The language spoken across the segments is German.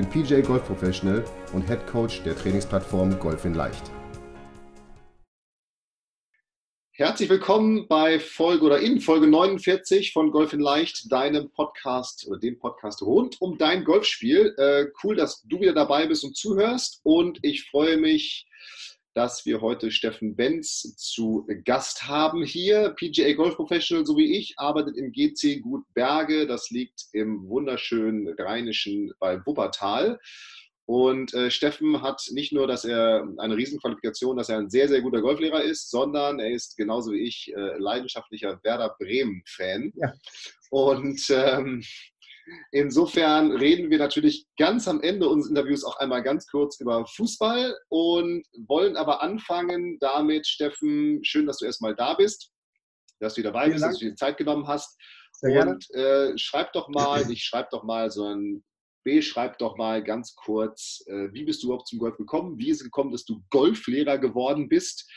bin PJ Golf Professional und Head Coach der Trainingsplattform Golf in Leicht. Herzlich willkommen bei Folge oder in Folge 49 von Golf in Leicht, deinem Podcast oder dem Podcast rund um dein Golfspiel. Äh, cool, dass du wieder dabei bist und zuhörst und ich freue mich, dass wir heute Steffen Benz zu Gast haben hier. PGA Golf Professional, so wie ich, arbeitet im GC Gut Berge. Das liegt im wunderschönen Rheinischen bei Wuppertal. Und äh, Steffen hat nicht nur, dass er eine Riesenqualifikation, dass er ein sehr, sehr guter Golflehrer ist, sondern er ist genauso wie ich äh, leidenschaftlicher Werder Bremen-Fan. Ja. Und ähm, Insofern reden wir natürlich ganz am Ende unseres Interviews auch einmal ganz kurz über Fußball und wollen aber anfangen damit, Steffen, schön, dass du erstmal da bist, dass du dabei Vielen bist, Dank. dass du dir Zeit genommen hast. Sehr und äh, schreib doch mal, nicht schreib doch mal, sondern B, schreib doch mal ganz kurz, äh, wie bist du überhaupt zum Golf gekommen? Wie ist es gekommen, dass du Golflehrer geworden bist?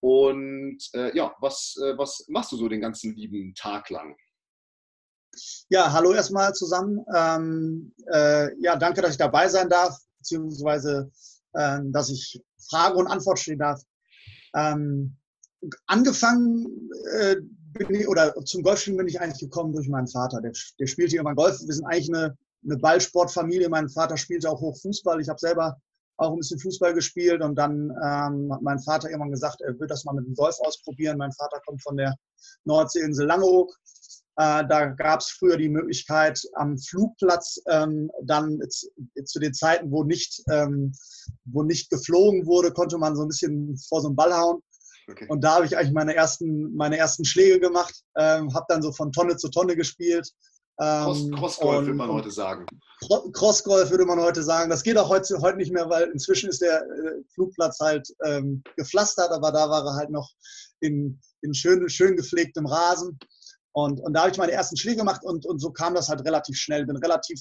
Und äh, ja, was, äh, was machst du so den ganzen lieben Tag lang? Ja, hallo erstmal zusammen. Ähm, äh, ja, danke, dass ich dabei sein darf, beziehungsweise äh, dass ich Frage und Antwort stehen darf. Ähm, angefangen äh, bin ich, oder zum Golfspielen bin ich eigentlich gekommen durch meinen Vater. Der, der spielte immer Golf. Wir sind eigentlich eine, eine Ballsportfamilie. Mein Vater spielte auch hoch Fußball. Ich habe selber auch ein bisschen Fußball gespielt und dann ähm, hat mein Vater irgendwann gesagt, er will das mal mit dem Golf ausprobieren. Mein Vater kommt von der Nordseeinsel Langeoog äh, da gab es früher die Möglichkeit, am Flugplatz ähm, dann zu den Zeiten, wo nicht, ähm, wo nicht geflogen wurde, konnte man so ein bisschen vor so einen Ball hauen. Okay. Und da habe ich eigentlich meine ersten, meine ersten Schläge gemacht, ähm, habe dann so von Tonne zu Tonne gespielt. Ähm, Cross, Crossgolf würde man heute sagen. Crossgolf würde man heute sagen. Das geht auch heute, heute nicht mehr, weil inzwischen ist der äh, Flugplatz halt ähm, gepflastert, aber da war er halt noch in, in schön, schön gepflegtem Rasen. Und, und da habe ich meine ersten Schläge gemacht und, und so kam das halt relativ schnell. Bin relativ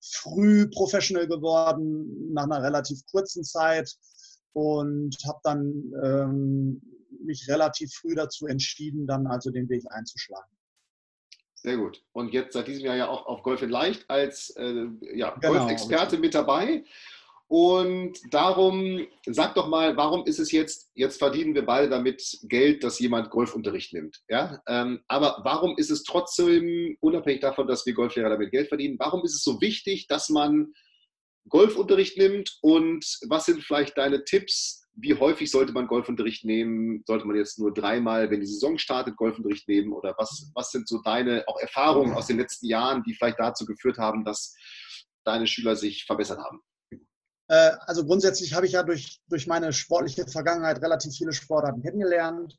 früh professional geworden, nach einer relativ kurzen Zeit und habe dann ähm, mich relativ früh dazu entschieden, dann also den Weg einzuschlagen. Sehr gut. Und jetzt seit diesem Jahr ja auch auf Golf in Leicht als äh, ja, genau, Golfexperte mit dabei. Und darum, sag doch mal, warum ist es jetzt, jetzt verdienen wir beide damit Geld, dass jemand Golfunterricht nimmt. Ja? Ähm, aber warum ist es trotzdem, unabhängig davon, dass wir Golflehrer damit Geld verdienen, warum ist es so wichtig, dass man Golfunterricht nimmt und was sind vielleicht deine Tipps? Wie häufig sollte man Golfunterricht nehmen? Sollte man jetzt nur dreimal, wenn die Saison startet, Golfunterricht nehmen? Oder was, was sind so deine auch Erfahrungen aus den letzten Jahren, die vielleicht dazu geführt haben, dass deine Schüler sich verbessert haben? Äh, also grundsätzlich habe ich ja durch, durch meine sportliche Vergangenheit relativ viele Sportarten kennengelernt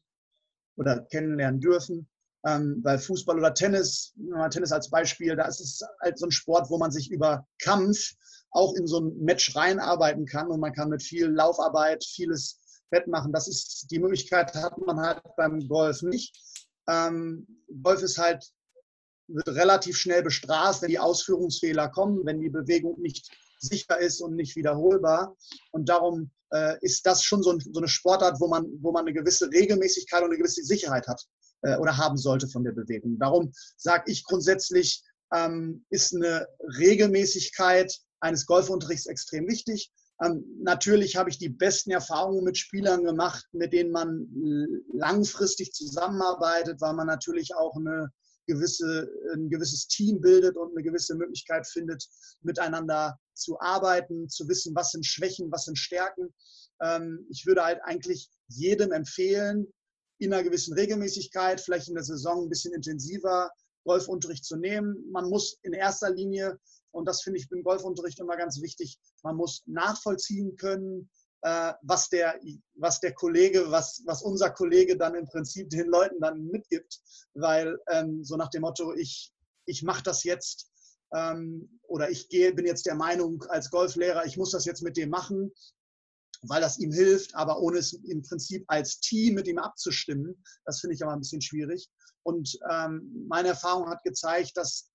oder kennenlernen dürfen. Ähm, weil Fußball oder Tennis, Tennis als Beispiel, da ist es halt so ein Sport, wo man sich über Kampf auch in so ein Match reinarbeiten kann und man kann mit viel Laufarbeit vieles wettmachen. Das ist die Möglichkeit hat man halt beim Golf nicht. Ähm, Golf ist halt wird relativ schnell bestraft, wenn die Ausführungsfehler kommen, wenn die Bewegung nicht sicher ist und nicht wiederholbar. Und darum äh, ist das schon so, ein, so, eine Sportart, wo man, wo man eine gewisse Regelmäßigkeit und eine gewisse Sicherheit hat äh, oder haben sollte von der Bewegung. Darum sage ich grundsätzlich, ähm, ist eine Regelmäßigkeit eines Golfunterrichts extrem wichtig. Ähm, natürlich habe ich die besten Erfahrungen mit Spielern gemacht, mit denen man langfristig zusammenarbeitet, weil man natürlich auch eine gewisse, ein gewisses Team bildet und eine gewisse Möglichkeit findet, miteinander zu arbeiten, zu wissen, was sind Schwächen, was sind Stärken. Ähm, ich würde halt eigentlich jedem empfehlen, in einer gewissen Regelmäßigkeit, vielleicht in der Saison ein bisschen intensiver Golfunterricht zu nehmen. Man muss in erster Linie, und das finde ich beim Golfunterricht immer ganz wichtig, man muss nachvollziehen können, äh, was, der, was der Kollege, was, was unser Kollege dann im Prinzip den Leuten dann mitgibt. Weil ähm, so nach dem Motto, ich, ich mache das jetzt ähm, oder ich gehe, bin jetzt der Meinung als Golflehrer, ich muss das jetzt mit dem machen, weil das ihm hilft, aber ohne es im Prinzip als Team mit ihm abzustimmen, das finde ich aber ein bisschen schwierig. Und ähm, meine Erfahrung hat gezeigt, dass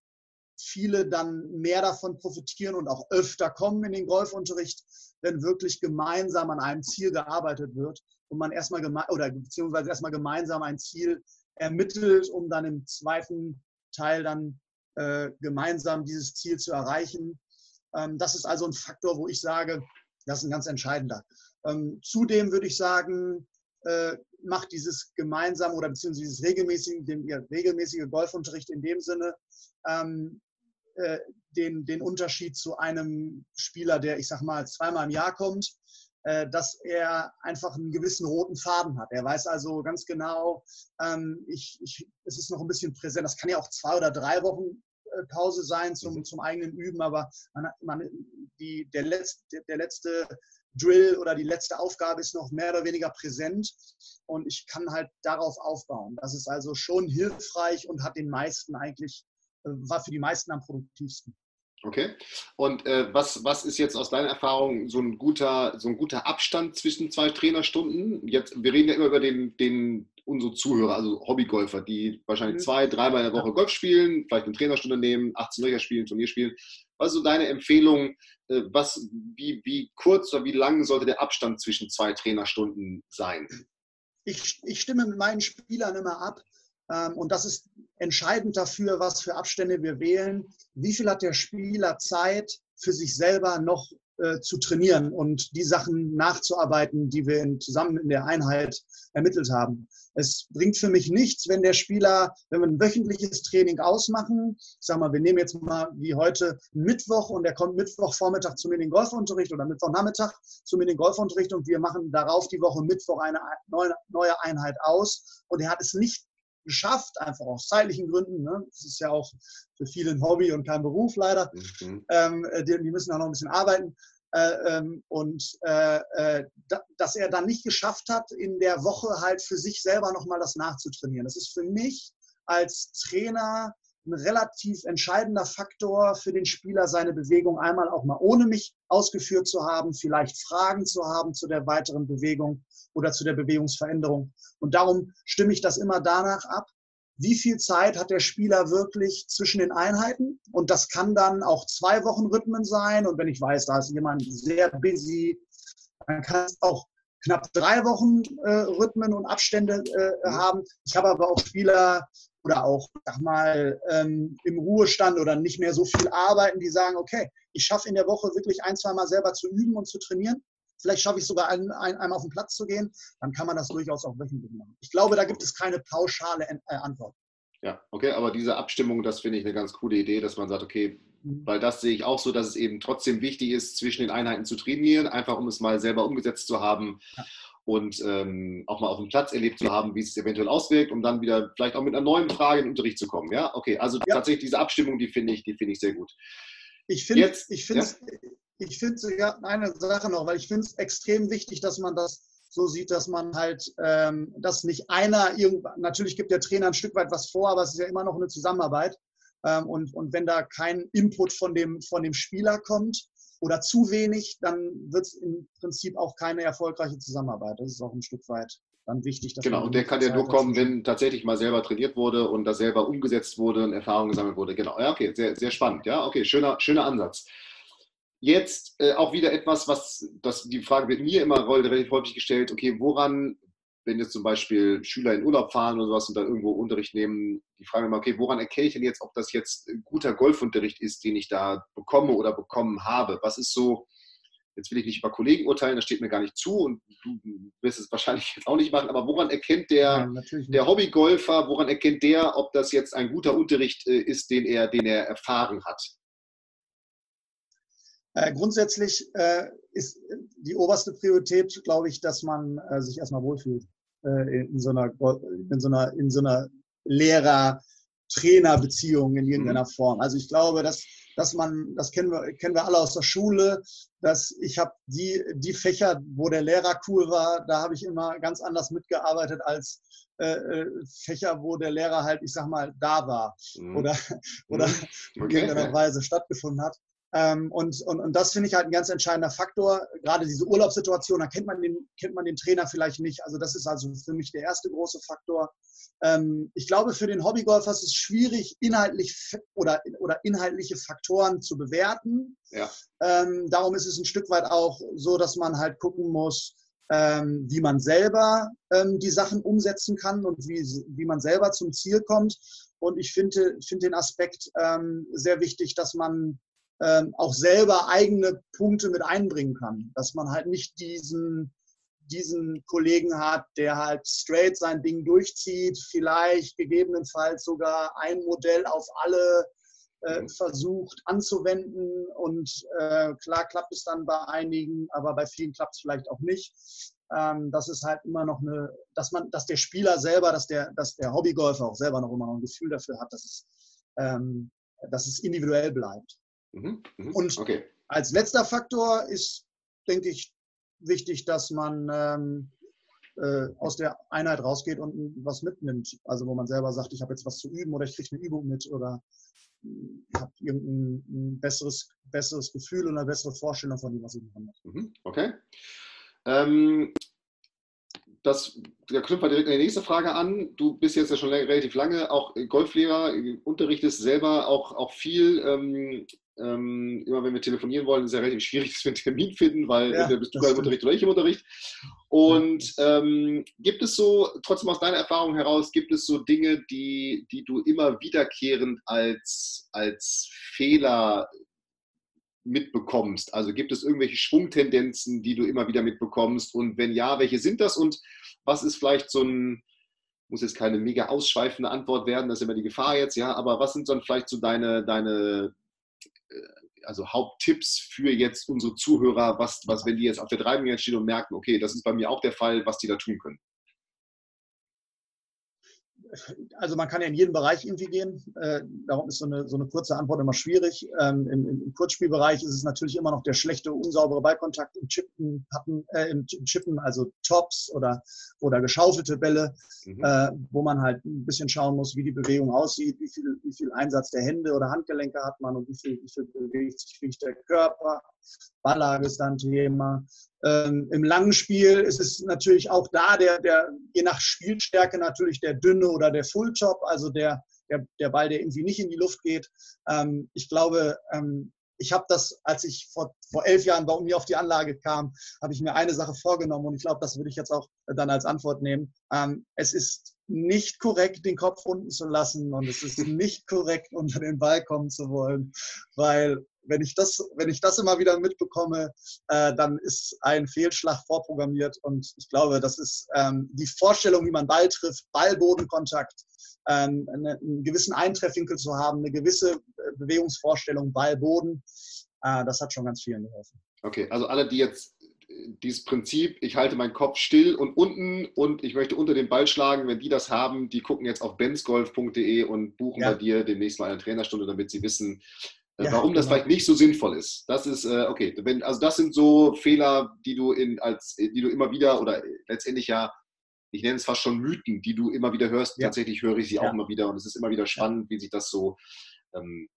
viele dann mehr davon profitieren und auch öfter kommen in den Golfunterricht, wenn wirklich gemeinsam an einem Ziel gearbeitet wird und man erstmal oder beziehungsweise erstmal gemeinsam ein Ziel ermittelt, um dann im zweiten Teil dann äh, gemeinsam dieses Ziel zu erreichen. Ähm, das ist also ein Faktor, wo ich sage, das ist ein ganz entscheidender. Ähm, zudem würde ich sagen, äh, macht dieses gemeinsame oder beziehungsweise dieses regelmäßige, den, ja, regelmäßige Golfunterricht in dem Sinne ähm, äh, den, den Unterschied zu einem Spieler, der, ich sag mal, zweimal im Jahr kommt, äh, dass er einfach einen gewissen roten Faden hat. Er weiß also ganz genau, ähm, ich, ich, es ist noch ein bisschen präsent. Das kann ja auch zwei oder drei Wochen Pause sein zum, mhm. zum eigenen Üben, aber man, man, die, der, letzte, der letzte Drill oder die letzte Aufgabe ist noch mehr oder weniger präsent und ich kann halt darauf aufbauen. Das ist also schon hilfreich und hat den meisten eigentlich, äh, war für die meisten am produktivsten. Okay. Und äh, was, was ist jetzt aus deiner Erfahrung so ein guter, so ein guter Abstand zwischen zwei Trainerstunden? Jetzt, wir reden ja immer über den, den unsere Zuhörer, also Hobbygolfer, die wahrscheinlich mhm. zwei, dreimal in der Woche Golf spielen, vielleicht eine Trainerstunde nehmen, 18 Löcher spielen, Turnier spielen. Was ist so deine Empfehlung? Äh, was, wie, wie kurz oder wie lang sollte der Abstand zwischen zwei Trainerstunden sein? Ich, ich stimme mit meinen Spielern immer ab. Ähm, und das ist entscheidend dafür, was für Abstände wir wählen. Wie viel hat der Spieler Zeit, für sich selber noch äh, zu trainieren und die Sachen nachzuarbeiten, die wir in, zusammen in der Einheit ermittelt haben. Es bringt für mich nichts, wenn der Spieler, wenn wir ein wöchentliches Training ausmachen, ich sag mal, wir nehmen jetzt mal wie heute Mittwoch und er kommt Mittwochvormittag zu mir in den Golfunterricht oder Mittwochnachmittag zu mir in den Golfunterricht und wir machen darauf die Woche Mittwoch eine neue Einheit aus und er hat es nicht geschafft, einfach aus zeitlichen Gründen. Ne? Das ist ja auch für viele ein Hobby und kein Beruf leider. Mhm. Ähm, äh, die, die, müssen auch noch ein bisschen arbeiten. Äh, ähm, und äh, äh, da, dass er dann nicht geschafft hat, in der Woche halt für sich selber nochmal das nachzutrainieren. Das ist für mich als Trainer ein relativ entscheidender Faktor für den Spieler, seine Bewegung einmal auch mal ohne mich ausgeführt zu haben, vielleicht Fragen zu haben zu der weiteren Bewegung oder zu der Bewegungsveränderung. Und darum stimme ich das immer danach ab, wie viel Zeit hat der Spieler wirklich zwischen den Einheiten? Und das kann dann auch zwei Wochen Rhythmen sein. Und wenn ich weiß, da ist jemand sehr busy, dann kann es auch knapp drei Wochen äh, Rhythmen und Abstände äh, haben. Ich habe aber auch Spieler, oder auch, sag mal, ähm, im Ruhestand oder nicht mehr so viel arbeiten, die sagen, okay, ich schaffe in der Woche wirklich ein, zwei Mal selber zu üben und zu trainieren. Vielleicht schaffe ich sogar ein, ein, einmal auf den Platz zu gehen. Dann kann man das durchaus auch wöchentlich machen. Ich glaube, da gibt es keine pauschale äh, Antwort. Ja, okay, aber diese Abstimmung, das finde ich eine ganz coole Idee, dass man sagt, okay, mhm. weil das sehe ich auch so, dass es eben trotzdem wichtig ist, zwischen den Einheiten zu trainieren, einfach um es mal selber umgesetzt zu haben. Ja und ähm, auch mal auf dem Platz erlebt zu haben, wie es sich eventuell auswirkt, um dann wieder vielleicht auch mit einer neuen Frage in den Unterricht zu kommen. Ja, okay, also ja. tatsächlich diese Abstimmung, die finde ich, die finde ich sehr gut. Ich finde, ich finde, ja? Ich finde sogar eine Sache noch, weil ich finde es extrem wichtig, dass man das so sieht, dass man halt, ähm, dass nicht einer natürlich gibt der Trainer ein Stück weit was vor, aber es ist ja immer noch eine Zusammenarbeit. Ähm, und, und wenn da kein Input von dem, von dem Spieler kommt, oder zu wenig, dann wird es im Prinzip auch keine erfolgreiche Zusammenarbeit. Das ist auch ein Stück weit dann wichtig. genau, und der kann ja nur kommen, wenn tatsächlich mal selber trainiert wurde und das selber umgesetzt wurde und Erfahrung gesammelt wurde. Genau, ja, okay, sehr, sehr spannend. Ja, okay, schöner, schöner Ansatz. Jetzt äh, auch wieder etwas, was das, die Frage wird mir immer relativ häufig gestellt, okay, woran wenn jetzt zum Beispiel Schüler in Urlaub fahren oder sowas und dann irgendwo Unterricht nehmen, die fragen immer, okay, woran erkenne ich denn jetzt, ob das jetzt guter Golfunterricht ist, den ich da bekomme oder bekommen habe? Was ist so, jetzt will ich nicht über Kollegen urteilen, das steht mir gar nicht zu und du wirst es wahrscheinlich jetzt auch nicht machen, aber woran erkennt der, ja, der Hobbygolfer, woran erkennt der, ob das jetzt ein guter Unterricht äh, ist, den er, den er erfahren hat? Äh, grundsätzlich äh, ist die oberste Priorität, glaube ich, dass man äh, sich erstmal wohlfühlt. Äh, in so einer, in so einer, in so einer Lehrer-Trainer-Beziehung in irgendeiner mhm. Form. Also ich glaube, dass, dass man, das kennen wir, kennen wir alle aus der Schule, dass ich habe die, die Fächer, wo der Lehrer cool war, da habe ich immer ganz anders mitgearbeitet als äh, Fächer, wo der Lehrer halt, ich sag mal, da war mhm. oder, oder mhm. okay. in irgendeiner Weise stattgefunden hat. Ähm, und, und, und das finde ich halt ein ganz entscheidender Faktor. Gerade diese Urlaubssituation, da kennt man, den, kennt man den Trainer vielleicht nicht. Also das ist also für mich der erste große Faktor. Ähm, ich glaube, für den Hobbygolfer ist es schwierig, inhaltlich oder, oder inhaltliche Faktoren zu bewerten. Ja. Ähm, darum ist es ein Stück weit auch so, dass man halt gucken muss, ähm, wie man selber ähm, die Sachen umsetzen kann und wie, wie man selber zum Ziel kommt. Und ich finde, finde den Aspekt ähm, sehr wichtig, dass man ähm, auch selber eigene Punkte mit einbringen kann. Dass man halt nicht diesen, diesen Kollegen hat, der halt straight sein Ding durchzieht, vielleicht gegebenenfalls sogar ein Modell auf alle äh, mhm. versucht anzuwenden und äh, klar klappt es dann bei einigen, aber bei vielen klappt es vielleicht auch nicht. Ähm, das ist halt immer noch eine, dass man, dass der Spieler selber, dass der, dass der Hobbygolfer auch selber noch immer noch ein Gefühl dafür hat, dass es, ähm, dass es individuell bleibt. Mhm, mh. Und okay. als letzter Faktor ist, denke ich, wichtig, dass man ähm, äh, aus der Einheit rausgeht und was mitnimmt. Also wo man selber sagt, ich habe jetzt was zu üben oder ich kriege eine Übung mit oder ich habe irgendein besseres, besseres Gefühl und eine bessere Vorstellung von dem, was ich machen muss. Mhm, okay. Ähm, das, da knüpft man direkt eine nächste Frage an. Du bist jetzt ja schon relativ lange auch Golflehrer, unterrichtest selber auch, auch viel. Ähm, ähm, immer wenn wir telefonieren wollen, ist es ja relativ schwierig, dass wir einen Termin finden, weil ja, bist du gerade im Unterricht oder ich im Unterricht. Und ähm, gibt es so, trotzdem aus deiner Erfahrung heraus, gibt es so Dinge, die, die du immer wiederkehrend als, als Fehler mitbekommst? Also gibt es irgendwelche Schwungtendenzen, die du immer wieder mitbekommst? Und wenn ja, welche sind das? Und was ist vielleicht so ein, muss jetzt keine mega ausschweifende Antwort werden, das ist immer die Gefahr jetzt, ja, aber was sind dann vielleicht so deine, deine also Haupttipps für jetzt unsere Zuhörer, was, was, wenn die jetzt auf der Treibung stehen und merken, okay, das ist bei mir auch der Fall, was die da tun können? Also man kann ja in jeden Bereich irgendwie gehen. Äh, darum ist so eine, so eine kurze Antwort immer schwierig. Ähm, im, im, Kurzspielbereich ist es natürlich immer noch der schlechte, unsaubere Ballkontakt im Chippen, Pappen, äh, im Chippen, also Tops oder, oder geschaufelte Bälle, mhm. äh, wo man halt ein bisschen schauen muss, wie die Bewegung aussieht, wie viel, wie viel Einsatz der Hände oder Handgelenke hat man und wie viel, wie viel bewegt sich der Körper. Balllage ist dann Thema. Ähm, Im langen Spiel ist es natürlich auch da, der, der, je nach Spielstärke natürlich der dünne oder der Fulltop, also der, der, der Ball, der irgendwie nicht in die Luft geht. Ähm, ich glaube, ähm, ich habe das, als ich vor, vor elf Jahren bei mir auf die Anlage kam, habe ich mir eine Sache vorgenommen und ich glaube, das würde ich jetzt auch dann als Antwort nehmen. Ähm, es ist nicht korrekt, den Kopf unten zu lassen und es ist nicht korrekt, unter den Ball kommen zu wollen, weil wenn ich das, wenn ich das immer wieder mitbekomme, äh, dann ist ein Fehlschlag vorprogrammiert. Und ich glaube, das ist ähm, die Vorstellung, wie man Ball trifft, Ball-Bodenkontakt, ähm, eine, einen gewissen Eintreffwinkel zu haben, eine gewisse äh, Bewegungsvorstellung, Ball-Boden, äh, das hat schon ganz vielen geholfen. Okay, also alle, die jetzt dieses Prinzip, ich halte meinen Kopf still und unten und ich möchte unter den Ball schlagen, wenn die das haben, die gucken jetzt auf bensgolf.de und buchen ja. bei dir demnächst mal eine Trainerstunde, damit sie wissen, äh, ja, warum das genau. vielleicht nicht so sinnvoll ist. Das ist, äh, okay, wenn, also das sind so Fehler, die du in, als, die du immer wieder oder letztendlich ja, ich nenne es fast schon Mythen, die du immer wieder hörst. Ja. Tatsächlich höre ich sie auch immer wieder und es ist immer wieder spannend, wie sich das so ähm,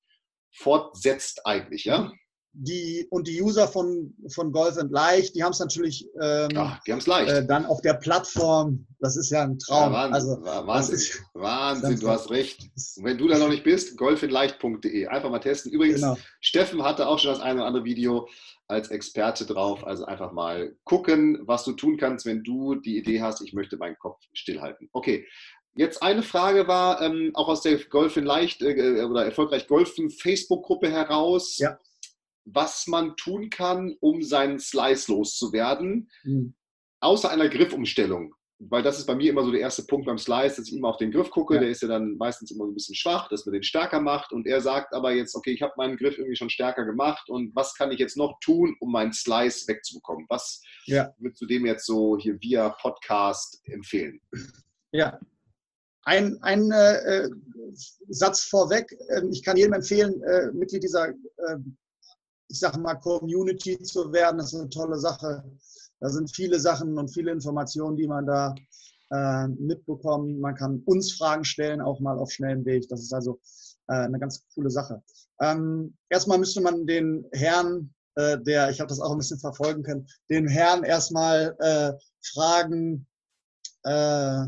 fortsetzt eigentlich, ja? Die und die User von, von Golf and Leicht, die haben es natürlich ähm, ja, die leicht. Äh, dann auf der Plattform. Das ist ja ein Traum. Ja, Wahnsinn, also, Wahnsinn, ist, Wahnsinn du hast recht. Und wenn du da noch nicht bist, golfinleicht.de. Einfach mal testen. Übrigens, genau. Steffen hatte auch schon das eine oder andere Video als Experte drauf. Also einfach mal gucken, was du tun kannst, wenn du die Idee hast, ich möchte meinen Kopf stillhalten. Okay, Jetzt eine Frage war ähm, auch aus der Golfin Leicht äh, oder erfolgreich Golfen Facebook-Gruppe heraus. Ja was man tun kann, um seinen Slice loszuwerden, mhm. außer einer Griffumstellung. Weil das ist bei mir immer so der erste Punkt beim Slice, dass ich immer auf den Griff gucke. Ja. Der ist ja dann meistens immer so ein bisschen schwach, dass man den stärker macht. Und er sagt aber jetzt, okay, ich habe meinen Griff irgendwie schon stärker gemacht. Und was kann ich jetzt noch tun, um meinen Slice wegzubekommen? Was ja. würdest du dem jetzt so hier via Podcast empfehlen? Ja, ein, ein äh, Satz vorweg. Ähm, ich kann jedem empfehlen, äh, Mitglied dieser, äh, ich sage mal, Community zu werden. Das ist eine tolle Sache. Da sind viele Sachen und viele Informationen, die man da äh, mitbekommt. Man kann uns Fragen stellen, auch mal auf schnellem Weg. Das ist also äh, eine ganz coole Sache. Ähm, erstmal müsste man den Herrn, äh, der, ich habe das auch ein bisschen verfolgen können, den Herrn erstmal äh, fragen, äh,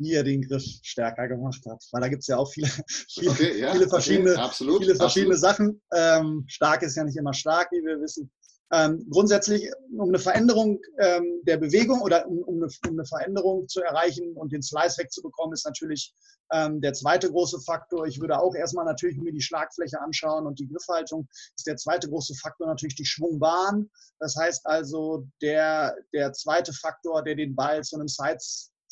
wie er den Griff stärker gemacht hat. Weil da gibt es ja auch viele, viele, okay, ja, viele verschiedene, okay, absolut, viele verschiedene absolut. Sachen. Ähm, stark ist ja nicht immer stark, wie wir wissen. Ähm, grundsätzlich, um eine Veränderung ähm, der Bewegung oder um, um, eine, um, eine, Veränderung zu erreichen und den Slice wegzubekommen, ist natürlich ähm, der zweite große Faktor. Ich würde auch erstmal natürlich mir die Schlagfläche anschauen und die Griffhaltung. Ist der zweite große Faktor natürlich die Schwungbahn. Das heißt also, der, der zweite Faktor, der den Ball zu einem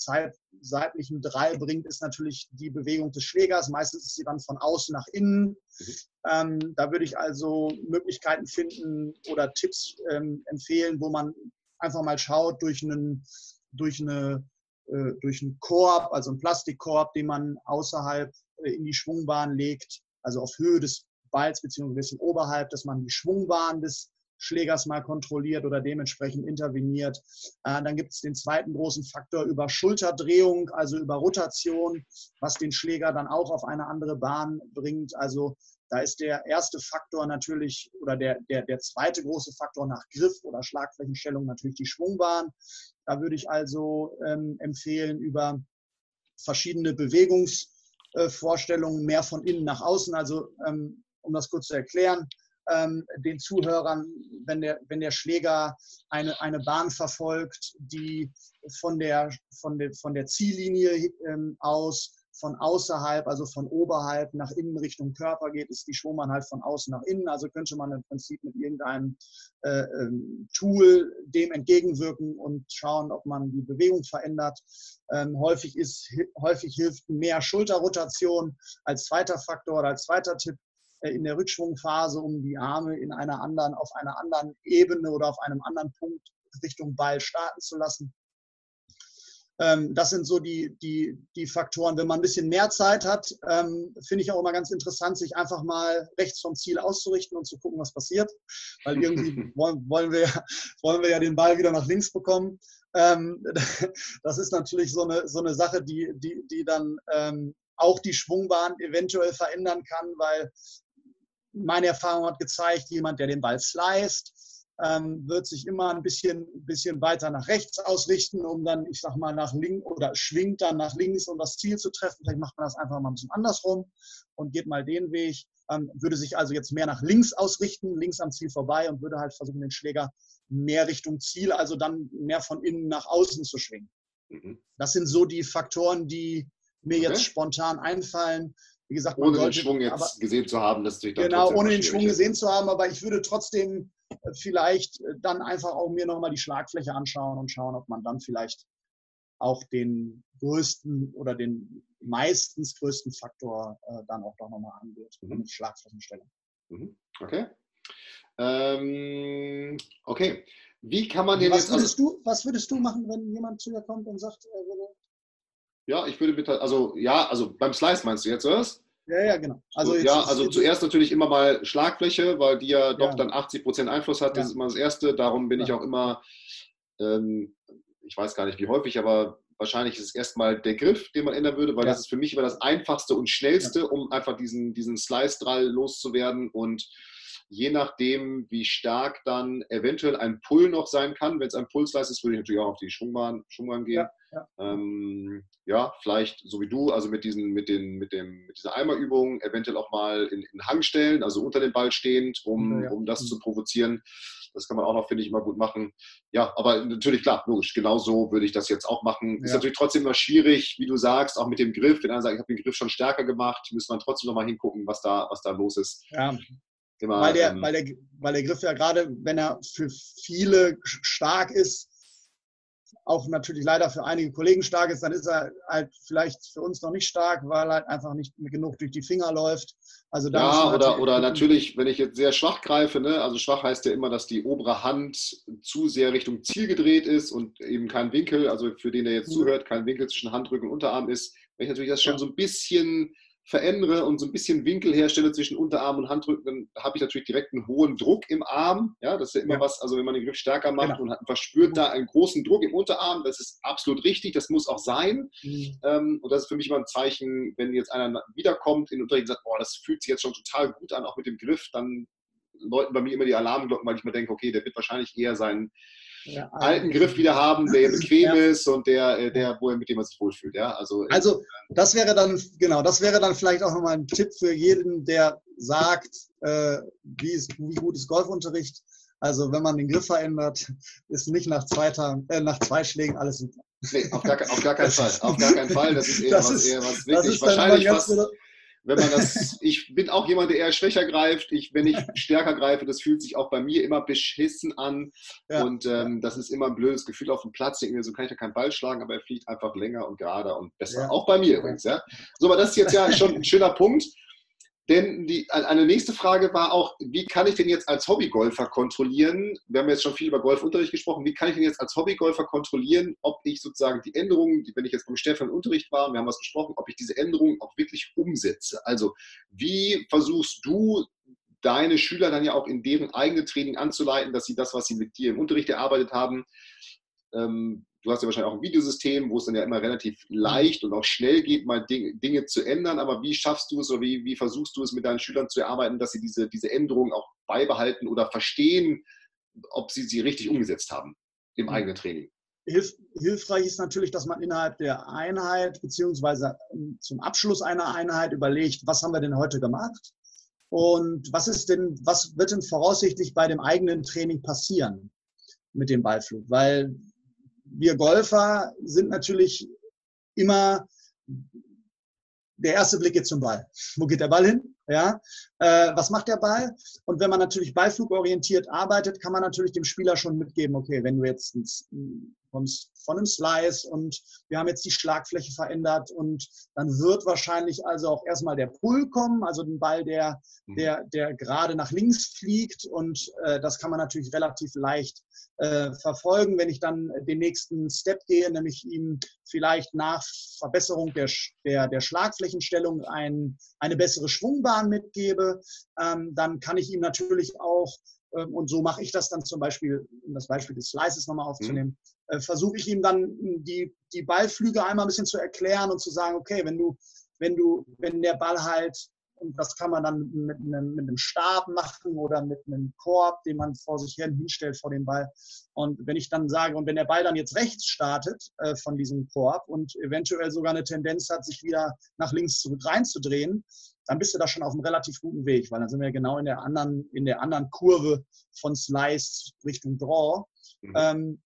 Sides seitlichen Drall bringt, ist natürlich die Bewegung des Schlägers. Meistens ist sie dann von außen nach innen. Mhm. Ähm, da würde ich also Möglichkeiten finden oder Tipps ähm, empfehlen, wo man einfach mal schaut durch einen, durch eine, äh, durch einen Korb, also einen Plastikkorb, den man außerhalb äh, in die Schwungbahn legt, also auf Höhe des Balls beziehungsweise ein bisschen oberhalb, dass man die Schwungbahn des Schlägers mal kontrolliert oder dementsprechend interveniert. Äh, dann gibt es den zweiten großen Faktor über Schulterdrehung, also über Rotation, was den Schläger dann auch auf eine andere Bahn bringt. Also da ist der erste Faktor natürlich oder der, der, der zweite große Faktor nach Griff oder Schlagflächenstellung natürlich die Schwungbahn. Da würde ich also ähm, empfehlen, über verschiedene Bewegungsvorstellungen mehr von innen nach außen. Also ähm, um das kurz zu erklären, ähm, den Zuhörern, wenn der, wenn der Schläger eine, eine Bahn verfolgt, die von der, von der, von der Ziellinie ähm, aus von außerhalb, also von oberhalb nach innen Richtung Körper geht, ist die Schwungbahn halt von außen nach innen. Also könnte man im Prinzip mit irgendeinem äh, ähm, Tool dem entgegenwirken und schauen, ob man die Bewegung verändert. Ähm, häufig, ist, häufig hilft mehr Schulterrotation als zweiter Faktor oder als zweiter Tipp. Äh, in der Rückschwungphase, um die Arme in einer anderen, auf einer anderen Ebene oder auf einem anderen Punkt Richtung Ball starten zu lassen. Ähm, das sind so die, die, die Faktoren. Wenn man ein bisschen mehr Zeit hat, ähm, finde ich auch immer ganz interessant, sich einfach mal rechts vom Ziel auszurichten und zu gucken, was passiert. Weil irgendwie wollen, wollen, wir, wollen wir ja den Ball wieder nach links bekommen. Ähm, das ist natürlich so eine, so eine Sache, die, die, die dann auch die Schwungbahn eventuell verändern kann, weil meine Erfahrung hat gezeigt, jemand, der den Ball sliced, ähm, wird sich immer ein bisschen, bisschen weiter nach rechts ausrichten, um dann, ich sag mal, nach links oder schwingt dann nach links, um das Ziel zu treffen. Vielleicht macht man das einfach mal ein bisschen andersrum und geht mal den Weg. Ähm, würde sich also jetzt mehr nach links ausrichten, links am Ziel vorbei und würde halt versuchen, den Schläger mehr Richtung Ziel, also dann mehr von innen nach außen zu schwingen. Mhm. Das sind so die Faktoren, die mir okay. jetzt spontan einfallen. Wie gesagt, ohne sollte, den Schwung jetzt aber, gesehen zu haben, das Genau, ohne den Schwung gesehen zu haben, aber ich würde trotzdem äh, vielleicht äh, dann einfach auch mir nochmal die Schlagfläche anschauen und schauen, ob man dann vielleicht auch den größten oder den meistens größten Faktor äh, dann auch doch nochmal angeht, mhm. nämlich Schlagflächenstellung. Mhm. Okay. Ähm, okay. Wie kann man den was jetzt. Würdest du, was würdest du machen, wenn jemand zu dir kommt und sagt, er würde ja, ich würde bitte, also ja, also beim Slice meinst du jetzt, oder? Ja, ja, genau. Also so, ja, also zuerst natürlich immer mal Schlagfläche, weil die ja doch ja. dann 80 Prozent Einfluss hat. Das ja. ist immer das Erste. Darum bin ja. ich auch immer, ähm, ich weiß gar nicht wie häufig, aber wahrscheinlich ist es erstmal der Griff, den man ändern würde, weil das ist für mich immer das Einfachste und Schnellste, um einfach diesen, diesen Slice-Drall loszuwerden und je nachdem, wie stark dann eventuell ein Pull noch sein kann. Wenn es ein Pulsleist ist, würde ich natürlich auch auf die Schwungbahn, Schwungbahn gehen. Ja, ja. Ähm, ja, vielleicht so wie du, also mit, diesen, mit, den, mit, dem, mit dieser Eimerübung, eventuell auch mal in, in Hang stellen, also unter den Ball stehend, um, ja, um das mhm. zu provozieren. Das kann man auch noch, finde ich, immer gut machen. Ja, aber natürlich, klar, logisch, genau so würde ich das jetzt auch machen. Ist natürlich trotzdem immer schwierig, wie du sagst, auch mit dem Griff. Wenn einer sagt, ich habe den Griff schon stärker gemacht, müsste man trotzdem nochmal hingucken, was da, was da los ist. Ja, Immer, weil, der, ähm, weil, der, weil der Griff ja gerade, wenn er für viele stark ist, auch natürlich leider für einige Kollegen stark ist, dann ist er halt vielleicht für uns noch nicht stark, weil er halt einfach nicht genug durch die Finger läuft. Also ja, oder, oder natürlich, wenn ich jetzt sehr schwach greife, ne? also schwach heißt ja immer, dass die obere Hand zu sehr Richtung Ziel gedreht ist und eben kein Winkel, also für den, der jetzt mhm. zuhört, kein Winkel zwischen Handrücken und Unterarm ist, Wenn ich natürlich das schon ja. so ein bisschen verändere und so ein bisschen Winkel herstelle zwischen Unterarm und Handrücken, dann habe ich natürlich direkt einen hohen Druck im Arm. Ja, das ist ja immer ja. was, also wenn man den Griff stärker macht genau. und verspürt da einen großen Druck im Unterarm, das ist absolut richtig, das muss auch sein. Mhm. Ähm, und das ist für mich immer ein Zeichen, wenn jetzt einer wiederkommt in den Unterricht und sagt, boah, das fühlt sich jetzt schon total gut an, auch mit dem Griff, dann läuten bei mir immer die Alarmglocken, weil ich mir denke, okay, der wird wahrscheinlich eher seinen ja, alten Griff wieder haben, der bequem ja. ist und der, äh, der, wo er mit dem er sich wohlfühlt. Ja? Also, also das wäre dann, genau, das wäre dann vielleicht auch nochmal ein Tipp für jeden, der sagt, äh, wie, ist, wie gut ist Golfunterricht. Also wenn man den Griff verändert, ist nicht nach zwei, Tagen, äh, nach zwei Schlägen alles super. Nee, auf gar, auf gar keinen Fall. Auf gar keinen Fall. Das ist eher, das was, ist, eher was wirklich wahrscheinlich was, wenn man das, ich bin auch jemand, der eher schwächer greift. Ich, wenn ich stärker greife, das fühlt sich auch bei mir immer beschissen an. Ja. Und ähm, das ist immer ein blödes Gefühl auf dem Platz. Mir, so kann ich ja keinen Ball schlagen, aber er fliegt einfach länger und gerader und besser. Ja. Auch bei mir übrigens. Ja. So, aber das ist jetzt ja schon ein schöner Punkt. Denn die, eine nächste Frage war auch, wie kann ich denn jetzt als Hobbygolfer kontrollieren? Wir haben jetzt schon viel über Golfunterricht gesprochen. Wie kann ich denn jetzt als Hobbygolfer kontrollieren, ob ich sozusagen die Änderungen, wenn ich jetzt beim Stefan Unterricht war, wir haben was gesprochen, ob ich diese Änderungen auch wirklich umsetze? Also, wie versuchst du, deine Schüler dann ja auch in deren eigene Training anzuleiten, dass sie das, was sie mit dir im Unterricht erarbeitet haben, ähm, du hast ja wahrscheinlich auch ein Videosystem, wo es dann ja immer relativ leicht und auch schnell geht, mal Dinge zu ändern. Aber wie schaffst du es oder wie, wie versuchst du es mit deinen Schülern zu erarbeiten, dass sie diese, diese Änderungen auch beibehalten oder verstehen, ob sie sie richtig umgesetzt haben im mhm. eigenen Training? Hilf, hilfreich ist natürlich, dass man innerhalb der Einheit beziehungsweise ähm, zum Abschluss einer Einheit überlegt, was haben wir denn heute gemacht und was ist denn, was wird denn voraussichtlich bei dem eigenen Training passieren mit dem Ballflug? Weil wir Golfer sind natürlich immer der erste Blick geht zum Ball. Wo geht der Ball hin? Ja, äh, was macht der Ball? Und wenn man natürlich ballflugorientiert arbeitet, kann man natürlich dem Spieler schon mitgeben, okay, wenn du jetzt kommst von einem Slice und wir haben jetzt die Schlagfläche verändert und dann wird wahrscheinlich also auch erstmal der Pull kommen, also den Ball, der, mhm. der, der gerade nach links fliegt und äh, das kann man natürlich relativ leicht äh, verfolgen, wenn ich dann den nächsten Step gehe, nämlich ihm vielleicht nach Verbesserung der, der, der Schlagflächenstellung ein, eine bessere Schwungbahn mitgebe, ähm, dann kann ich ihm natürlich auch und so mache ich das dann zum Beispiel, um das Beispiel des Slices nochmal mhm. aufzunehmen, mhm. versuche ich ihm dann die, die Ballflüge einmal ein bisschen zu erklären und zu sagen, okay, wenn du, wenn du, wenn der Ball halt und das kann man dann mit einem, mit einem Stab machen oder mit einem Korb, den man vor sich hin hinstellt vor dem Ball. Und wenn ich dann sage, und wenn der Ball dann jetzt rechts startet äh, von diesem Korb und eventuell sogar eine Tendenz hat, sich wieder nach links zurück reinzudrehen, dann bist du da schon auf einem relativ guten Weg, weil dann sind wir genau in der anderen, in der anderen Kurve von Slice Richtung Draw. Mhm. Ähm,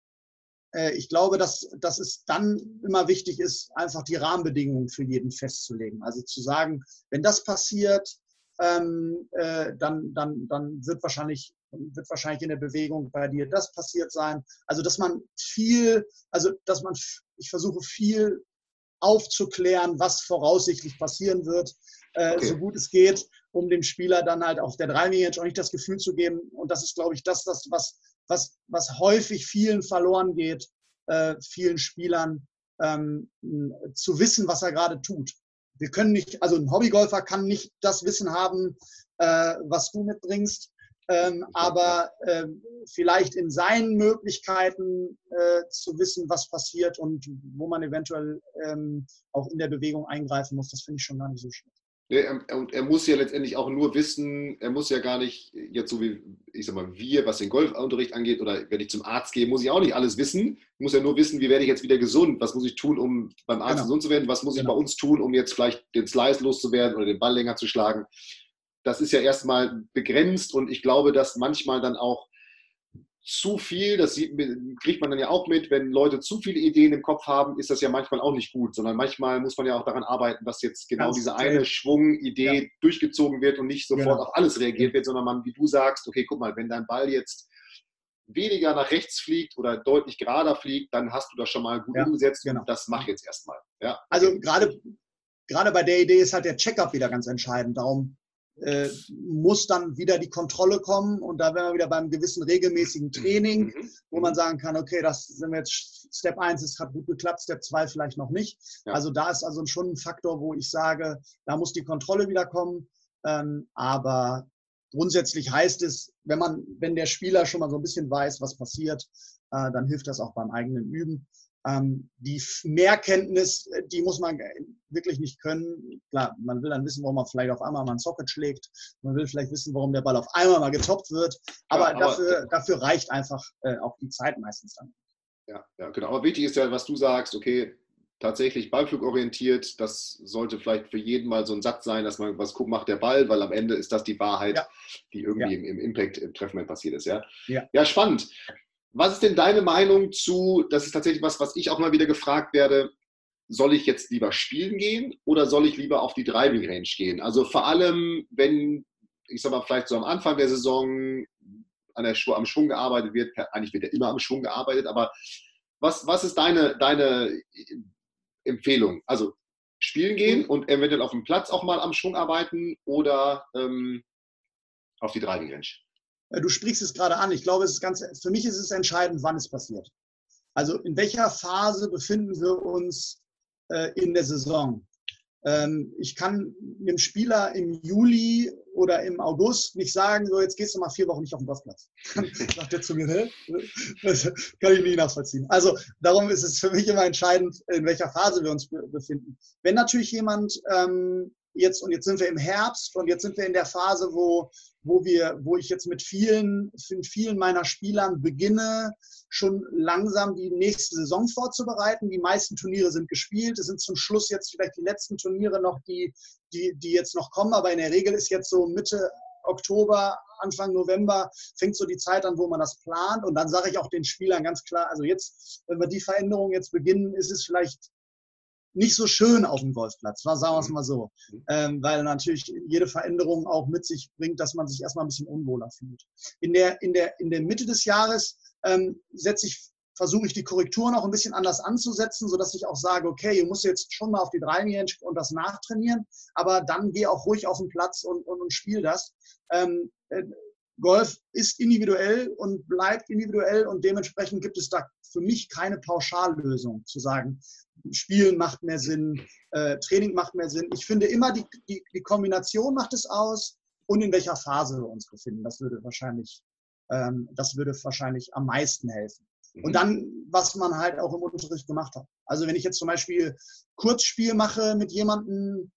äh, ich glaube, dass, dass es dann immer wichtig ist, einfach die Rahmenbedingungen für jeden festzulegen. Also zu sagen, wenn das passiert, ähm, äh, dann, dann, dann wird wahrscheinlich wird wahrscheinlich in der Bewegung bei dir das passiert sein. Also dass man viel, also dass man, ich versuche viel aufzuklären, was voraussichtlich passieren wird, äh, okay. so gut es geht, um dem Spieler dann halt auf der Driving auch nicht das Gefühl zu geben. Und das ist, glaube ich, das, das was, was, was häufig vielen verloren geht, äh, vielen Spielern, ähm, zu wissen, was er gerade tut. Wir können nicht, also ein Hobbygolfer kann nicht das Wissen haben, äh, was du mitbringst, ähm, aber äh, vielleicht in seinen Möglichkeiten äh, zu wissen, was passiert und wo man eventuell ähm, auch in der Bewegung eingreifen muss, das finde ich schon gar nicht so schlecht. Und er muss ja letztendlich auch nur wissen, er muss ja gar nicht, jetzt so wie, ich sag mal, wir, was den Golfunterricht angeht, oder wenn ich zum Arzt gehe, muss ich auch nicht alles wissen. Ich muss ja nur wissen, wie werde ich jetzt wieder gesund, was muss ich tun, um beim Arzt genau. gesund zu werden, was muss genau. ich bei uns tun, um jetzt vielleicht den Slice loszuwerden oder den Ball länger zu schlagen. Das ist ja erstmal begrenzt und ich glaube, dass manchmal dann auch zu viel, das sieht, kriegt man dann ja auch mit, wenn Leute zu viele Ideen im Kopf haben, ist das ja manchmal auch nicht gut, sondern manchmal muss man ja auch daran arbeiten, dass jetzt genau Ganz diese eine Schwungidee ja. durchgezogen wird und nicht sofort genau. auf alles reagiert wird, sondern man, wie du sagst, okay, guck mal, wenn dein Ball jetzt weniger nach rechts fliegt oder deutlich gerader fliegt, dann hast du das schon mal gut ja, umgesetzt genau. und das mach jetzt erstmal. Ja. Also gerade, gerade bei der Idee ist halt der Checkup wieder ganz entscheidend. Darum äh, muss dann wieder die Kontrolle kommen und da wären wir wieder beim gewissen regelmäßigen Training, mhm. wo man sagen kann, okay, das sind wir jetzt Step 1 es hat gut geklappt, Step 2 vielleicht noch nicht. Ja. Also da ist also schon ein Faktor, wo ich sage, da muss die Kontrolle wieder kommen. Ähm, aber grundsätzlich heißt es, wenn man, wenn der Spieler schon mal so ein bisschen weiß, was passiert, äh, dann hilft das auch beim eigenen Üben. Ähm, die Mehrkenntnis, äh, die muss man wirklich nicht können. Klar, man will dann wissen, warum man vielleicht auf einmal mal ein Socket schlägt. Man will vielleicht wissen, warum der Ball auf einmal mal getoppt wird. Aber, ja, aber dafür, dafür, reicht einfach äh, auch die Zeit meistens dann. Ja, ja, genau. Aber wichtig ist ja, was du sagst, okay, tatsächlich ballflugorientiert, das sollte vielleicht für jeden mal so ein Satz sein, dass man was guckt, macht der Ball, weil am Ende ist das die Wahrheit, ja. die irgendwie ja. im, im, Impact im Treffmoment passiert ist. Ja? ja? Ja. spannend. Was ist denn deine Meinung zu, das ist tatsächlich was, was ich auch mal wieder gefragt werde, soll ich jetzt lieber spielen gehen oder soll ich lieber auf die Driving Range gehen? Also vor allem, wenn, ich sag mal, vielleicht so am Anfang der Saison an der, am Schwung gearbeitet wird, eigentlich wird ja immer am Schwung gearbeitet, aber was, was ist deine, deine Empfehlung? Also spielen gehen und eventuell auf dem Platz auch mal am Schwung arbeiten oder ähm, auf die Driving Range? Äh, du sprichst es gerade an. Ich glaube, es ist ganz, für mich ist es entscheidend, wann es passiert. Also in welcher Phase befinden wir uns äh, in der Saison? Ähm, ich kann einem Spieler im Juli oder im August nicht sagen, so jetzt gehst du mal vier Wochen nicht auf den Golfplatz. sagt er zu mir, ne? Das kann ich nie nachvollziehen. Also darum ist es für mich immer entscheidend, in welcher Phase wir uns befinden. Wenn natürlich jemand ähm, jetzt, und jetzt sind wir im Herbst und jetzt sind wir in der Phase, wo, wo, wir, wo ich jetzt mit vielen, mit vielen meiner Spielern beginne, schon langsam die nächste Saison vorzubereiten. Die meisten Turniere sind gespielt. Es sind zum Schluss jetzt vielleicht die letzten Turniere noch, die, die, die jetzt noch kommen. Aber in der Regel ist jetzt so Mitte Oktober, Anfang November fängt so die Zeit an, wo man das plant. Und dann sage ich auch den Spielern ganz klar, also jetzt, wenn wir die Veränderung jetzt beginnen, ist es vielleicht nicht so schön auf dem Golfplatz, sagen wir es mhm. mal so. Mhm. Ähm, weil natürlich jede Veränderung auch mit sich bringt, dass man sich erstmal ein bisschen unwohler fühlt. In der, in der, in der Mitte des Jahres ähm, setze ich, versuche ich die Korrekturen auch ein bisschen anders anzusetzen, sodass ich auch sage, okay, ihr müsst jetzt schon mal auf die drei und das nachtrainieren, aber dann geh auch ruhig auf den Platz und, und, und spiel das. Ähm, äh, Golf ist individuell und bleibt individuell und dementsprechend gibt es da für mich keine Pauschallösung zu sagen, Spielen macht mehr Sinn, äh, Training macht mehr Sinn. Ich finde immer, die, die, die, Kombination macht es aus und in welcher Phase wir uns befinden. Das würde wahrscheinlich, ähm, das würde wahrscheinlich am meisten helfen. Mhm. Und dann, was man halt auch im Unterricht gemacht hat. Also wenn ich jetzt zum Beispiel Kurzspiel mache mit jemandem,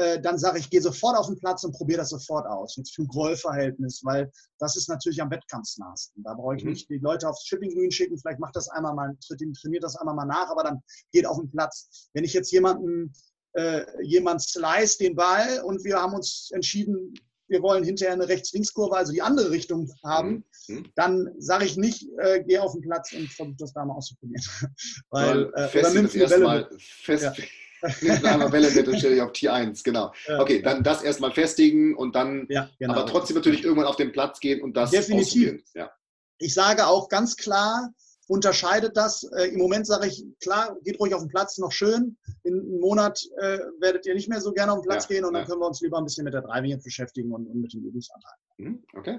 äh, dann sage ich, gehe sofort auf den Platz und probiere das sofort aus. Jetzt für ein Golfverhältnis, weil das ist natürlich am wettkampfnahesten. Da brauche ich mhm. nicht die Leute aufs Chipping Green schicken, vielleicht macht das einmal mal, trainiert das einmal mal nach, aber dann geht auf den Platz. Wenn ich jetzt jemanden, äh, jemand slice den Ball und wir haben uns entschieden, wir wollen hinterher eine Rechts-Links-Kurve, also die andere Richtung haben, mhm. dann sage ich nicht, äh, geh auf den Platz und versuch das da mal auszuprobieren. Weil, äh, oder nimmst die Bälle fest, ja. Nimmst einmal Welle und stelle dich auf T1, genau. Okay, dann das erstmal festigen und dann ja, genau. aber trotzdem natürlich irgendwann auf den Platz gehen und das Definitiv. Ja. Ich sage auch ganz klar, unterscheidet das. Äh, Im Moment sage ich, klar, geht ruhig auf den Platz, noch schön. In einem Monat äh, werdet ihr nicht mehr so gerne auf den Platz ja, gehen und dann können wir uns lieber ein bisschen mit der Driving beschäftigen und, und mit dem Übungsanteil. Mhm, okay.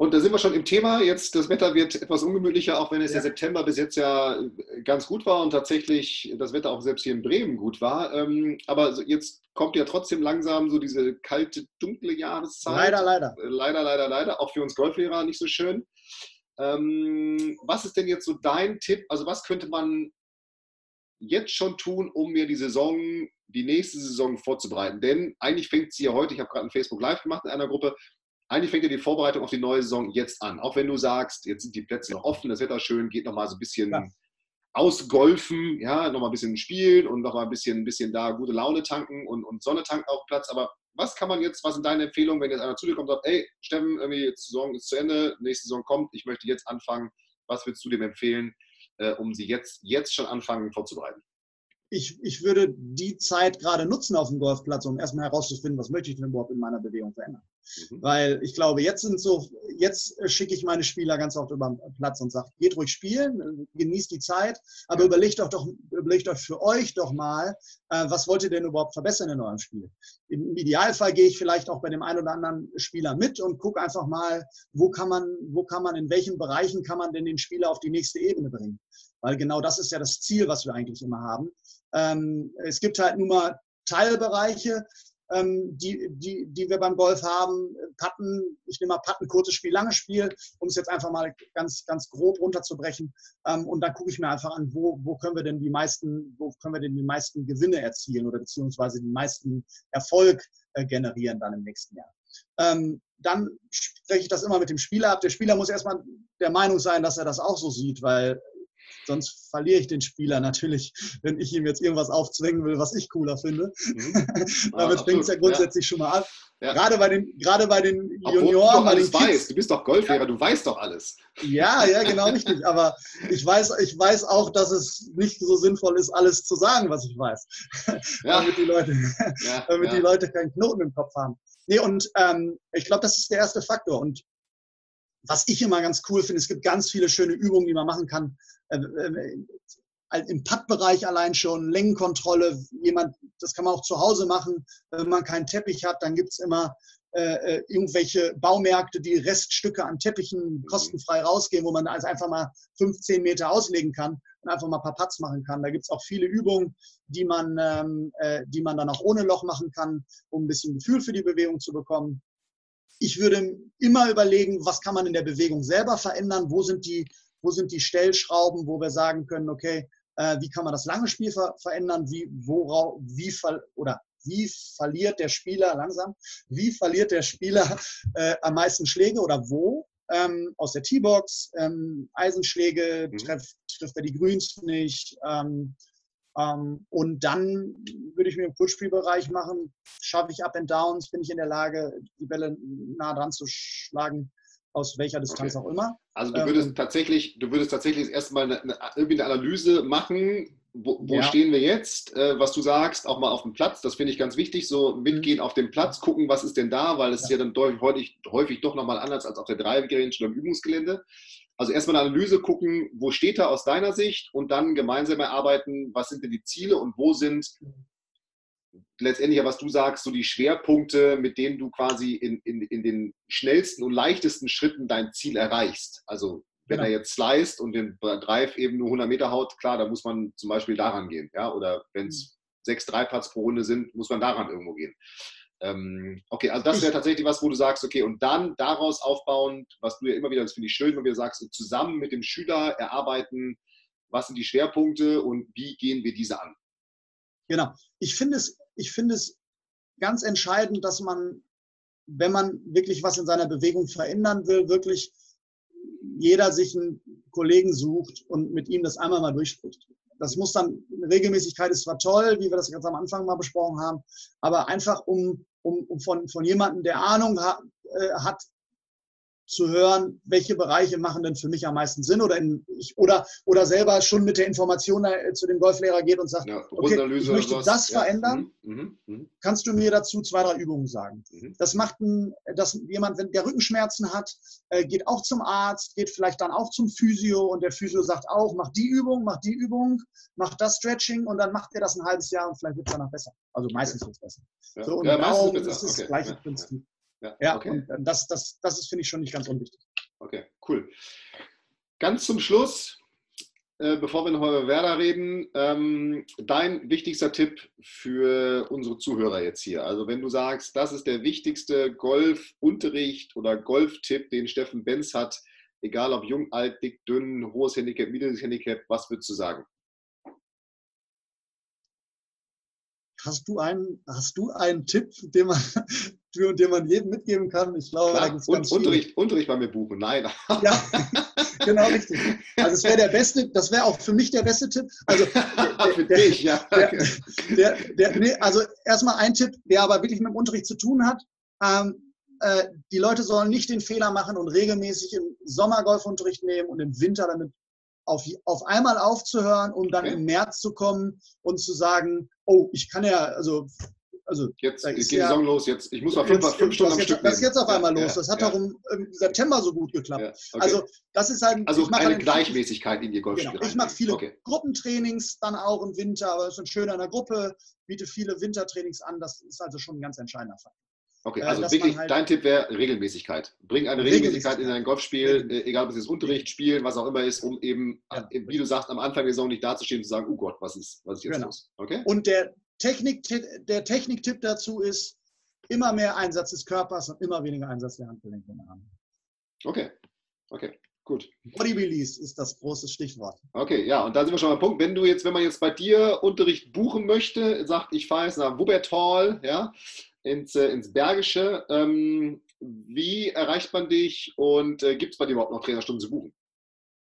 Und da sind wir schon im Thema. Jetzt, das Wetter wird etwas ungemütlicher, auch wenn es ja. der September bis jetzt ja ganz gut war und tatsächlich das Wetter auch selbst hier in Bremen gut war. Ähm, aber jetzt kommt ja trotzdem langsam so diese kalte, dunkle Jahreszeit. Leider, leider. Äh, leider, leider, leider. Auch für uns Golflehrer nicht so schön. Ähm, was ist denn jetzt so dein Tipp? Also was könnte man jetzt schon tun, um mir die Saison, die nächste Saison vorzubereiten? Denn eigentlich fängt sie ja heute, ich habe gerade ein Facebook Live gemacht in einer Gruppe, eigentlich fängt ja die Vorbereitung auf die neue Saison jetzt an. Auch wenn du sagst, jetzt sind die Plätze noch offen, das Wetter schön, geht nochmal so ein bisschen ja. ausgolfen, ja, nochmal ein bisschen spielen und nochmal ein bisschen, ein bisschen da gute Laune tanken und, und Sonne tanken auf Platz. Aber was kann man jetzt, was sind deine Empfehlungen, wenn jetzt einer zu dir kommt und sagt, ey, Steffen, irgendwie die Saison ist zu Ende, nächste Saison kommt, ich möchte jetzt anfangen. Was würdest du dem empfehlen, äh, um sie jetzt, jetzt schon anfangen vorzubereiten? Ich, ich würde die Zeit gerade nutzen auf dem Golfplatz, um erstmal herauszufinden, was möchte ich denn überhaupt in meiner Bewegung verändern. Mhm. Weil ich glaube, jetzt sind so, jetzt schicke ich meine Spieler ganz oft über den Platz und sage, geht ruhig spielen, genießt die Zeit, aber überlegt doch, doch, überlegt euch für euch doch mal, äh, was wollt ihr denn überhaupt verbessern in eurem Spiel? Im Idealfall gehe ich vielleicht auch bei dem einen oder anderen Spieler mit und gucke einfach mal, wo kann man, wo kann man, in welchen Bereichen kann man denn den Spieler auf die nächste Ebene bringen? Weil genau das ist ja das Ziel, was wir eigentlich immer haben. Ähm, es gibt halt nun mal Teilbereiche, ähm, die, die, die wir beim Golf haben. Patten, ich nehme mal Patten, kurzes Spiel, langes Spiel, um es jetzt einfach mal ganz, ganz grob runterzubrechen. Ähm, und dann gucke ich mir einfach an, wo, wo können wir denn die meisten, wo können wir denn die meisten Gewinne erzielen oder beziehungsweise den meisten Erfolg äh, generieren dann im nächsten Jahr. Ähm, dann spreche ich das immer mit dem Spieler ab. Der Spieler muss erstmal der Meinung sein, dass er das auch so sieht, weil Sonst verliere ich den Spieler natürlich, wenn ich ihm jetzt irgendwas aufzwingen will, was ich cooler finde. Mhm. Damit fängt es ja grundsätzlich ja. schon mal an. Ja. Gerade bei den, gerade bei den Obwohl Junioren. Du alles weißt. Du bist doch Golflehrer, ja. du weißt doch alles. Ja, ja, genau richtig. Aber ich weiß, ich weiß auch, dass es nicht so sinnvoll ist, alles zu sagen, was ich weiß. Ja. damit die Leute, damit die Leute keinen Knoten im Kopf haben. Nee, und ähm, ich glaube, das ist der erste Faktor. Und was ich immer ganz cool finde, es gibt ganz viele schöne Übungen, die man machen kann. Äh, äh, Im Putt-Bereich allein schon, Längenkontrolle, jemand, das kann man auch zu Hause machen. Wenn man keinen Teppich hat, dann gibt es immer äh, äh, irgendwelche Baumärkte, die Reststücke an Teppichen kostenfrei rausgeben, wo man also einfach mal 15 Meter auslegen kann und einfach mal ein paar Putts machen kann. Da gibt es auch viele Übungen, die man, ähm, äh, die man dann auch ohne Loch machen kann, um ein bisschen Gefühl für die Bewegung zu bekommen. Ich würde immer überlegen, was kann man in der Bewegung selber verändern, wo sind die, wo sind die Stellschrauben, wo wir sagen können, okay, äh, wie kann man das lange Spiel ver verändern, wie, worauf, wie, oder wie verliert der Spieler langsam, wie verliert der Spieler äh, am meisten Schläge oder wo? Ähm, aus der T-Box, ähm, Eisenschläge, mhm. trifft, trifft er die Grüns nicht, ähm, und dann würde ich mir im Kurzspielbereich machen, schaffe ich Up and Downs, bin ich in der Lage, die Bälle nah dran zu schlagen, aus welcher Distanz okay. auch immer. Also du würdest ähm, tatsächlich, du würdest tatsächlich erstmal eine, eine, irgendwie eine Analyse machen, wo, wo ja. stehen wir jetzt, äh, was du sagst, auch mal auf dem Platz, das finde ich ganz wichtig, so mitgehen mhm. auf dem Platz, gucken, was ist denn da, weil es ja. ist ja dann deutlich, häufig, häufig doch nochmal anders als auf der Driving Range oder im Übungsgelände. Also erstmal eine Analyse gucken, wo steht er aus deiner Sicht und dann gemeinsam erarbeiten, was sind denn die Ziele und wo sind letztendlich, was du sagst, so die Schwerpunkte, mit denen du quasi in, in, in den schnellsten und leichtesten Schritten dein Ziel erreichst. Also wenn genau. er jetzt sliced und den Drive eben nur 100 Meter haut, klar, da muss man zum Beispiel daran gehen. Ja? Oder wenn es mhm. sechs Dreipads pro Runde sind, muss man daran irgendwo gehen. Ähm, okay, also das wäre tatsächlich was, wo du sagst, okay, und dann daraus aufbauend, was du ja immer wieder, das finde ich schön, wenn du sagst, zusammen mit dem Schüler erarbeiten, was sind die Schwerpunkte und wie gehen wir diese an? Genau. Ich finde es, ich finde es ganz entscheidend, dass man, wenn man wirklich was in seiner Bewegung verändern will, wirklich jeder sich einen Kollegen sucht und mit ihm das einmal mal durchspricht. Das muss dann, Regelmäßigkeit ist zwar toll, wie wir das ganz am Anfang mal besprochen haben, aber einfach um, um, um von, von jemandem, der Ahnung hat, äh, hat zu hören, welche Bereiche machen denn für mich am meisten Sinn oder, in, ich, oder, oder selber schon mit der Information äh, zu dem Golflehrer geht und sagt, ja, okay, ich möchte das ja. verändern, mhm. Mhm. mhm. kannst du mir dazu zwei, drei Übungen sagen. Mhm. Das macht ein, dass jemand, wenn der Rückenschmerzen hat, äh, geht auch zum Arzt, geht vielleicht dann auch zum Physio und der Physio sagt auch, mach die Übung, mach die Übung, mach das Stretching und dann macht er das ein halbes Jahr und vielleicht wird es danach besser. Also meistens wird es besser. Ja. So, und ja, genau, das ist das okay. gleiche Prinzip. Ja, ja okay. und das, das, das ist, finde ich, schon nicht ganz unwichtig. Okay, cool. Ganz zum Schluss, äh, bevor wir noch über Werder reden, ähm, dein wichtigster Tipp für unsere Zuhörer jetzt hier. Also wenn du sagst, das ist der wichtigste Golfunterricht oder Golftipp, den Steffen Benz hat, egal ob jung, alt, dick, dünn, hohes Handicap, mittleres Handicap, was würdest du sagen? Hast du einen, hast du einen Tipp, den man, für, den man jedem mitgeben kann? Ich glaube, Klar, da gibt's ganz Unterricht, Unterricht bei mir buchen, nein. Ja, genau richtig. Also es wäre der beste, das wäre auch für mich der beste Tipp. Also der, für der, dich, ja. Der, der, nee, also erstmal ein Tipp, der aber wirklich mit dem Unterricht zu tun hat. Ähm, äh, die Leute sollen nicht den Fehler machen und regelmäßig im Sommer Golfunterricht nehmen und im Winter damit auf, auf einmal aufzuhören, um dann okay. im März zu kommen und zu sagen, oh, ich kann ja, also also Jetzt geht die ja- Saison los. Jetzt, ich muss mal fünf, Jetzt- fünf Stunden am das, Stück jetzt, das ist jetzt auf einmal Ja, los. ja, Das hat ja, auch im, im September so gut geklappt. ja, okay. Also das ist halt. also eine halt- Gleichmäßigkeit in die Golfspiele. Genau. Ich mache viele Okay. Gruppentrainings dann auch im Winter, aber es ist ein schöner in der Gruppe, biete viele Wintertrainings an. Das ist also schon ein ganz entscheidender Faktor. Okay, Äh, also dass wirklich, halt- dein Tipp wäre Regelmäßigkeit. Bring eine Regelmäßigkeit Regelmäßigkeit. in dein Golfspiel, äh, egal ob es jetzt Unterricht, Spielen, was auch immer ist, um eben, Ja. äh, wie du sagst, am Anfang der Saison nicht dazustehen und zu sagen, oh Gott, was ist, was ist jetzt Genau. los? Okay? Und der Technik, der Techniktipp dazu ist, immer mehr Einsatz des Körpers und immer weniger Einsatz der Handgelenke und Arme. Okay. Okay. Gut. Body Release ist das große Stichwort. Okay, ja, und da sind wir schon am Punkt. Wenn du jetzt, wenn man jetzt bei dir Unterricht buchen möchte, sagt, ich fahre jetzt nach Wuppertal, ja, ins, äh, ins Bergische, ähm, wie erreicht man dich und äh, gibt es bei dir überhaupt noch Trainerstunden zu buchen?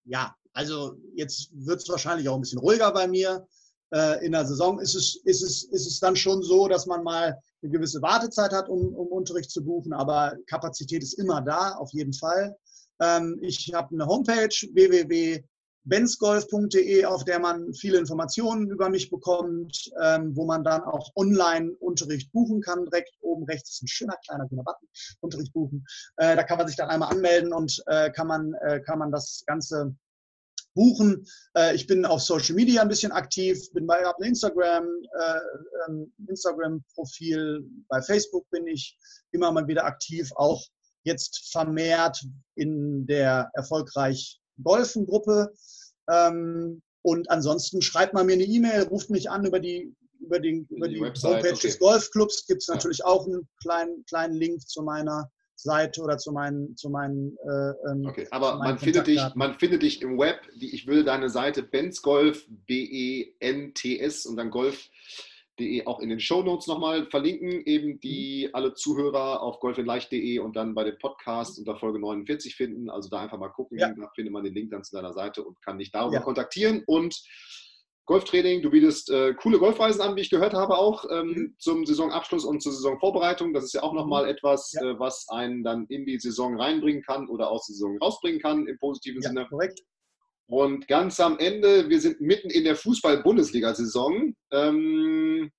Ja, also jetzt wird es wahrscheinlich auch ein bisschen ruhiger bei mir. Äh, in der Saison ist es, ist, es, ist es dann schon so, dass man mal eine gewisse Wartezeit hat, um, um Unterricht zu buchen, aber Kapazität ist immer da, auf jeden Fall. Ähm, ich habe eine Homepage www.benzgolf.de, auf der man viele Informationen über mich bekommt, ähm, wo man dann auch online Unterricht buchen kann. Direkt oben rechts ist ein schöner kleiner grüner Button, Unterricht buchen. Äh, da kann man sich dann einmal anmelden und äh, kann, man, äh, kann man das Ganze buchen. Äh, ich bin auf Social Media ein bisschen aktiv, bin bei habe ein Instagram, äh, ähm, Instagram-Profil, bei Facebook bin ich immer mal wieder aktiv, auch jetzt vermehrt in der erfolgreich Golfen-Gruppe. Ähm, und ansonsten schreibt mal mir eine E-Mail, ruft mich an über die über, den, über Die die, Website, Homepage okay. des Golfclubs. Gibt es Ja. natürlich auch einen kleinen, kleinen Link zu meiner Seite oder zu meinen, zu meinen äh, ähm, Okay, aber man findet, dich, man findet dich im Web. Die, ich will deine Seite Benzgolf, B-E-N-T-S und dann golf.de auch in den Shownotes nochmal verlinken. Eben die alle Zuhörer auf golfinleicht.de und dann bei den Podcasts unter Folge 49 finden. Also da einfach mal gucken. Ja. Da findet man den Link dann zu deiner Seite und kann dich darüber Ja. kontaktieren. Und Golftraining, du bietest äh, coole Golfreisen an, wie ich gehört habe, auch ähm, Mhm. zum Saisonabschluss und zur Saisonvorbereitung. Das ist ja auch nochmal etwas, Ja. äh, was einen dann in die Saison reinbringen kann oder aus der Saison rausbringen kann im positiven ja, Sinne. korrekt. Und ganz am Ende, wir sind mitten in der Fußball-Bundesliga-Saison. Ähm,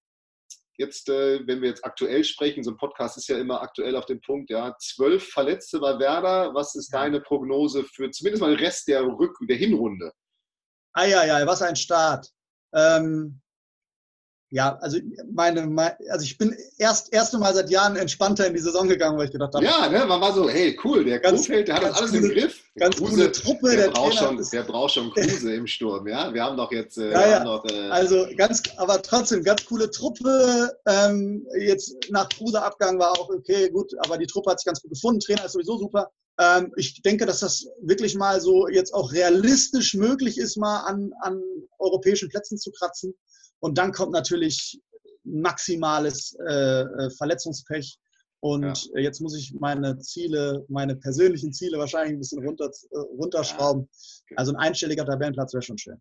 jetzt, äh, wenn wir jetzt aktuell sprechen, so ein Podcast ist ja immer aktuell auf dem Punkt, ja, zwölf Verletzte bei Werder. Was ist Ja. deine Prognose für zumindest mal den Rest der Rück der Hinrunde? Eieiei, was ein Start. Ähm, ja, also meine, mein, also ich bin erst erste Mal seit Jahren entspannter in die Saison gegangen, weil ich gedacht habe, Ja, ne, man war so, hey, cool, der Ganz- Kruse, der hat das alles im coole- Griff. ganz Kruse, coole Truppe, der, der braucht schon, der braucht schon Kruse im Sturm, ja. Wir haben doch jetzt, äh, Ja, ja. doch, äh, Also ganz, aber trotzdem ganz coole Truppe. Ähm, jetzt nach Kruse-Abgang war auch okay, gut, aber die Truppe hat sich ganz gut gefunden. Trainer ist sowieso super. Ähm, ich denke, dass das wirklich mal so jetzt auch realistisch möglich ist, mal an, an europäischen Plätzen zu kratzen. Und dann kommt natürlich maximales äh, äh, Verletzungspech. Und äh, jetzt muss ich meine Ziele, meine persönlichen Ziele wahrscheinlich ein bisschen runter, äh, runterschrauben. okay. Also ein einstelliger Tabellenplatz wäre schon schön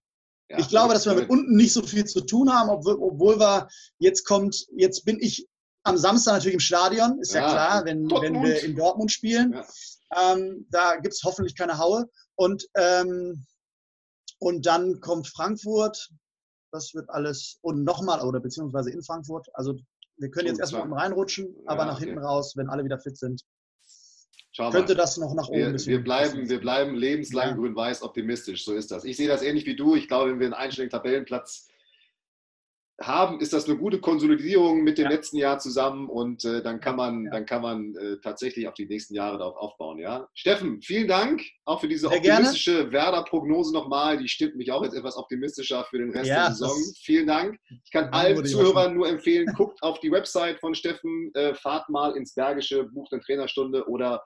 ja, ich glaube, damit- dass wir mit unten nicht so viel zu tun haben, obwohl, obwohl wir jetzt kommt, jetzt bin ich am Samstag natürlich im Stadion, ist ja, Ja, klar, wenn, wenn wir in Dortmund spielen. Ja. Ähm, da gibt es hoffentlich keine Haue. Und, ähm, und dann kommt Frankfurt. Das wird alles, und nochmal, oder beziehungsweise in Frankfurt. Also wir können jetzt erstmal unten reinrutschen, aber Ja, nach okay. hinten raus, wenn alle wieder fit sind, Schau könnte mal. das noch nach oben ein Wir, bisschen. wir, bleiben, wir bleiben lebenslang Ja. grün-weiß optimistisch, so ist das. Ich sehe das ähnlich wie du. Ich glaube, wenn wir einen einstelligen Tabellenplatz haben, ist das eine gute Konsolidierung mit dem Ja. letzten Jahr zusammen und äh, dann kann man, Ja. dann kann man äh, tatsächlich auf die nächsten Jahre darauf aufbauen. Ja? Steffen, vielen Dank auch für diese Sehr optimistische Werder-Prognose nochmal. Die stimmt mich auch jetzt etwas optimistischer für den Rest Ja, der Saison. Vielen Dank. Ich kann allen Zuhörern nur empfehlen, guckt auf die Website von Steffen, äh, fahrt mal ins Bergische, bucht eine Trainerstunde oder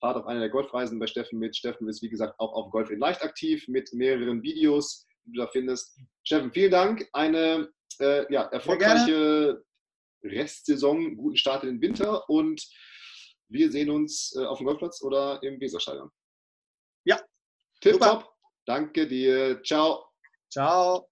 fahrt auf eine der Golfreisen bei Steffen mit. Steffen ist, wie gesagt, auch auf Golf in Leicht aktiv mit mehreren Videos, die du da findest. Steffen, vielen Dank. Eine äh, ja, erfolgreiche Restsaison, guten Start in den Winter und wir sehen uns äh, auf dem Golfplatz oder im Weserstadion. Ja. Tipp Super. top. Danke dir. Ciao. Ciao.